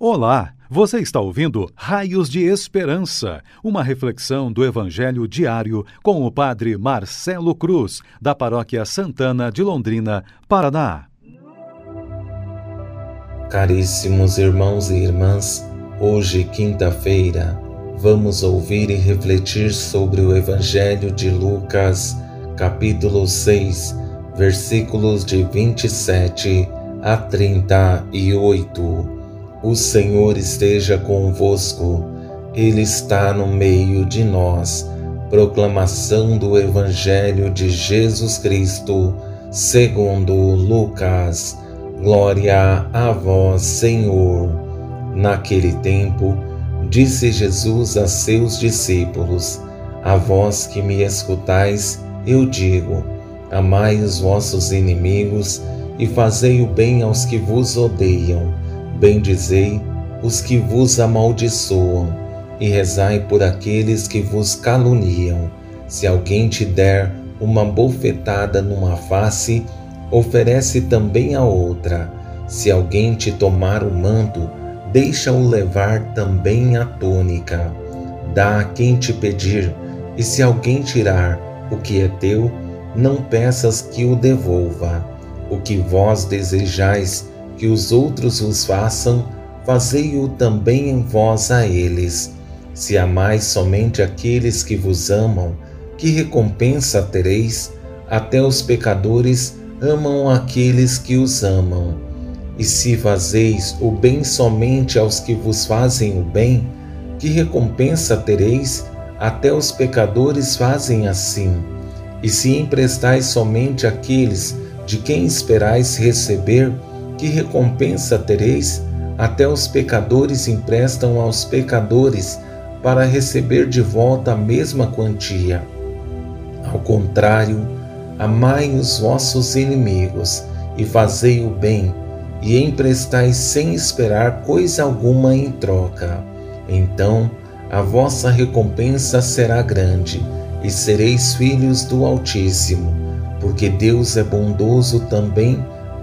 Olá, você está ouvindo Raios de Esperança, uma reflexão do Evangelho diário com o Padre Marcelo Cruz, da Paróquia Santana de Londrina, Paraná. Caríssimos irmãos e irmãs, hoje, quinta-feira, vamos ouvir e refletir sobre o Evangelho de Lucas, capítulo 6, versículos de 27 a 38 o Senhor esteja convosco, Ele está no meio de nós. Proclamação do Evangelho de Jesus Cristo, segundo Lucas. Glória a vós, Senhor. Naquele tempo, disse Jesus a seus discípulos: A vós que me escutais, eu digo: Amai os vossos inimigos e fazei o bem aos que vos odeiam Bendizei os que vos amaldiçoam e rezai por aqueles que vos caluniam. Se alguém te der uma bofetada numa face, oferece também a outra. Se alguém te tomar o manto, deixa-o levar também a túnica. Dá a quem te pedir, e se alguém tirar o que é teu, não peças que o devolva. O que vós desejais que os outros vos façam, fazei-o também em vós a eles. Se amais somente aqueles que vos amam, que recompensa tereis? Até os pecadores amam aqueles que os amam. E se fazeis o bem somente aos que vos fazem o bem, que recompensa tereis? Até os pecadores fazem assim. E se emprestais somente àqueles de quem esperais receber, que recompensa tereis? Até os pecadores emprestam aos pecadores para receber de volta a mesma quantia. Ao contrário, amai os vossos inimigos e fazei o bem, e emprestai sem esperar coisa alguma em troca. Então a vossa recompensa será grande, e sereis filhos do Altíssimo, porque Deus é bondoso também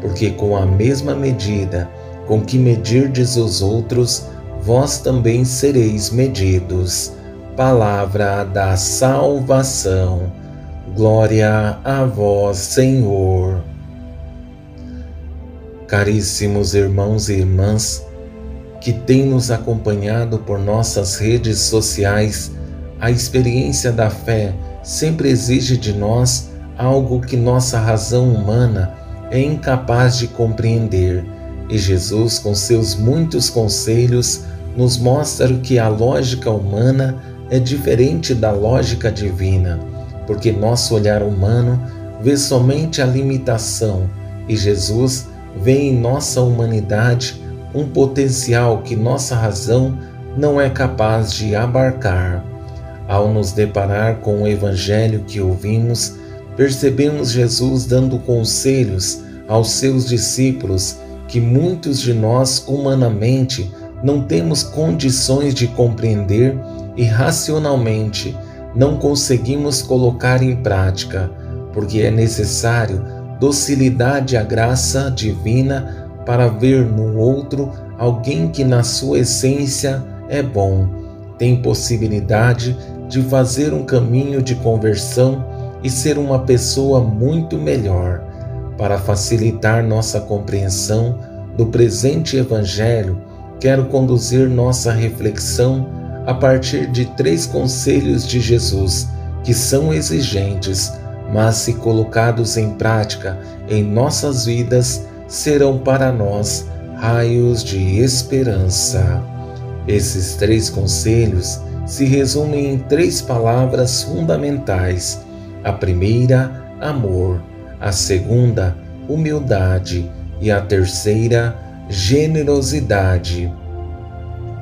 porque com a mesma medida com que medirdes os outros, vós também sereis medidos. Palavra da salvação. Glória a vós, Senhor. Caríssimos irmãos e irmãs, que têm nos acompanhado por nossas redes sociais, a experiência da fé sempre exige de nós algo que nossa razão humana é incapaz de compreender, e Jesus, com seus muitos conselhos, nos mostra que a lógica humana é diferente da lógica divina, porque nosso olhar humano vê somente a limitação e Jesus vê em nossa humanidade um potencial que nossa razão não é capaz de abarcar. Ao nos deparar com o evangelho que ouvimos, percebemos Jesus dando conselhos aos seus discípulos que muitos de nós, humanamente, não temos condições de compreender e racionalmente não conseguimos colocar em prática, porque é necessário docilidade à graça divina para ver no outro alguém que, na sua essência, é bom, tem possibilidade de fazer um caminho de conversão e ser uma pessoa muito melhor. Para facilitar nossa compreensão do presente Evangelho, quero conduzir nossa reflexão a partir de três conselhos de Jesus que são exigentes, mas se colocados em prática em nossas vidas, serão para nós raios de esperança. Esses três conselhos se resumem em três palavras fundamentais a primeira, amor, a segunda, humildade. E a terceira, generosidade.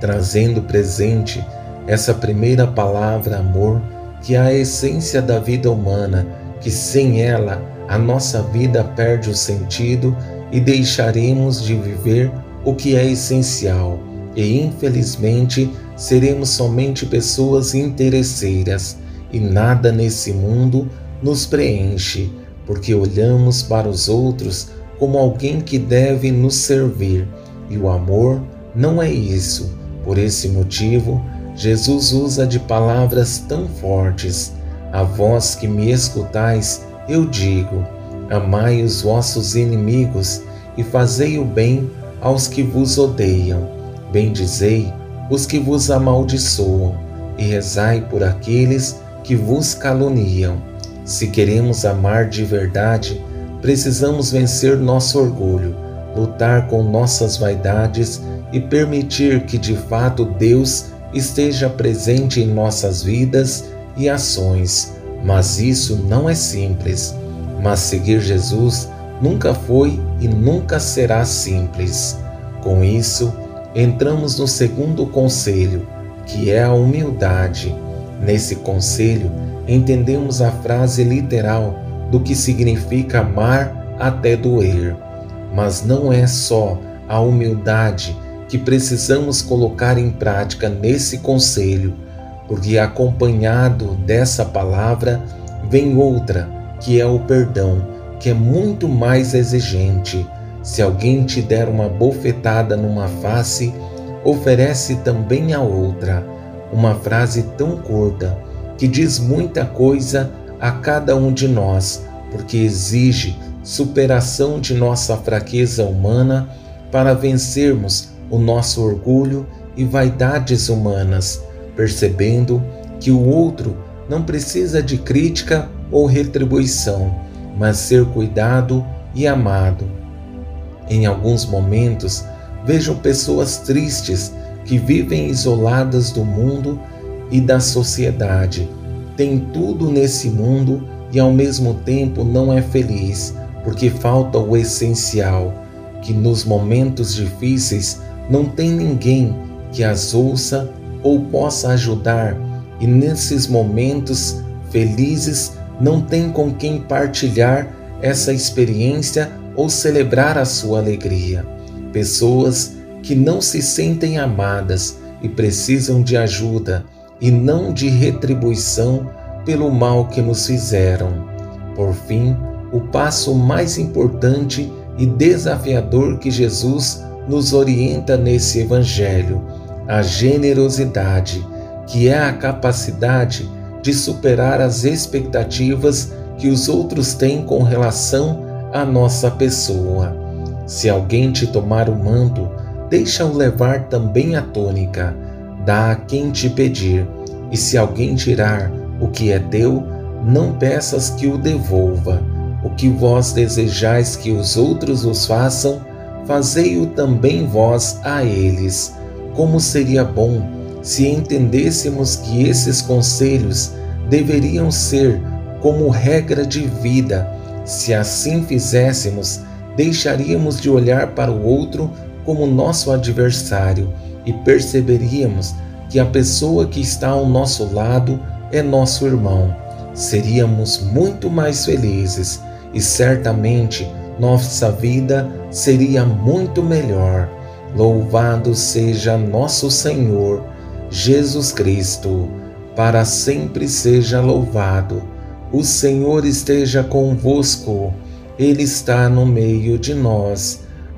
trazendo presente essa primeira palavra amor, que é a essência da vida humana, que sem ela a nossa vida perde o sentido e deixaremos de viver o que é essencial, e infelizmente seremos somente pessoas interesseiras e nada nesse mundo nos preenche, porque olhamos para os outros como alguém que deve nos servir, e o amor não é isso. Por esse motivo, Jesus usa de palavras tão fortes. A vós que me escutais, eu digo: amai os vossos inimigos e fazei o bem aos que vos odeiam. Bendizei os que vos amaldiçoam e rezai por aqueles que vos caluniam. Se queremos amar de verdade, precisamos vencer nosso orgulho, lutar com nossas vaidades e permitir que de fato Deus esteja presente em nossas vidas e ações. Mas isso não é simples. Mas seguir Jesus nunca foi e nunca será simples. Com isso, entramos no segundo conselho, que é a humildade. Nesse conselho, entendemos a frase literal do que significa amar até doer. Mas não é só a humildade que precisamos colocar em prática nesse conselho, porque acompanhado dessa palavra vem outra, que é o perdão, que é muito mais exigente. Se alguém te der uma bofetada numa face, oferece também a outra. Uma frase tão curta que diz muita coisa a cada um de nós, porque exige superação de nossa fraqueza humana para vencermos o nosso orgulho e vaidades humanas, percebendo que o outro não precisa de crítica ou retribuição, mas ser cuidado e amado. Em alguns momentos, vejo pessoas tristes que vivem isoladas do mundo e da sociedade. Tem tudo nesse mundo e ao mesmo tempo não é feliz, porque falta o essencial, que nos momentos difíceis não tem ninguém que as ouça ou possa ajudar, e nesses momentos felizes não tem com quem partilhar essa experiência ou celebrar a sua alegria. Pessoas que não se sentem amadas e precisam de ajuda e não de retribuição pelo mal que nos fizeram. Por fim, o passo mais importante e desafiador que Jesus nos orienta nesse Evangelho a generosidade, que é a capacidade de superar as expectativas que os outros têm com relação à nossa pessoa. Se alguém te tomar o manto, deixa-o levar também a túnica, dá a quem te pedir, e se alguém tirar o que é teu, não peças que o devolva. O que vós desejais que os outros os façam, fazei-o também vós a eles. Como seria bom se entendêssemos que esses conselhos deveriam ser como regra de vida. Se assim fizéssemos, deixaríamos de olhar para o outro como nosso adversário e perceberíamos que a pessoa que está ao nosso lado é nosso irmão. Seríamos muito mais felizes e certamente nossa vida seria muito melhor. Louvado seja nosso Senhor Jesus Cristo, para sempre seja louvado. O Senhor esteja convosco, Ele está no meio de nós.